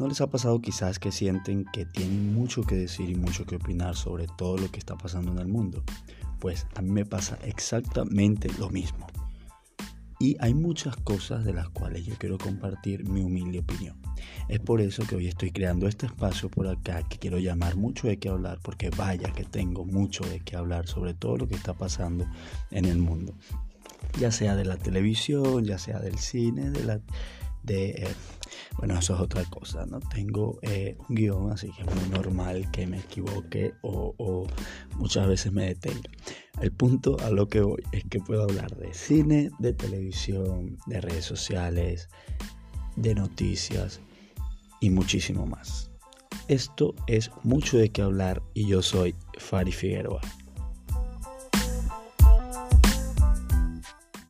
¿No les ha pasado quizás que sienten que tienen mucho que decir y mucho que opinar sobre todo lo que está pasando en el mundo? Pues a mí me pasa exactamente lo mismo. Y hay muchas cosas de las cuales yo quiero compartir mi humilde opinión. Es por eso que hoy estoy creando este espacio por acá que quiero llamar mucho de qué hablar, porque vaya que tengo mucho de qué hablar sobre todo lo que está pasando en el mundo. Ya sea de la televisión, ya sea del cine, de la... De, eh, bueno, eso es otra cosa, ¿no? Tengo eh, un guion, así que es muy normal que me equivoque o, muchas veces me detenga. El punto a lo que voy es que puedo hablar de cine, de televisión, de redes sociales, de noticias y muchísimo más. Esto es mucho de qué hablar y yo soy Fari Figueroa.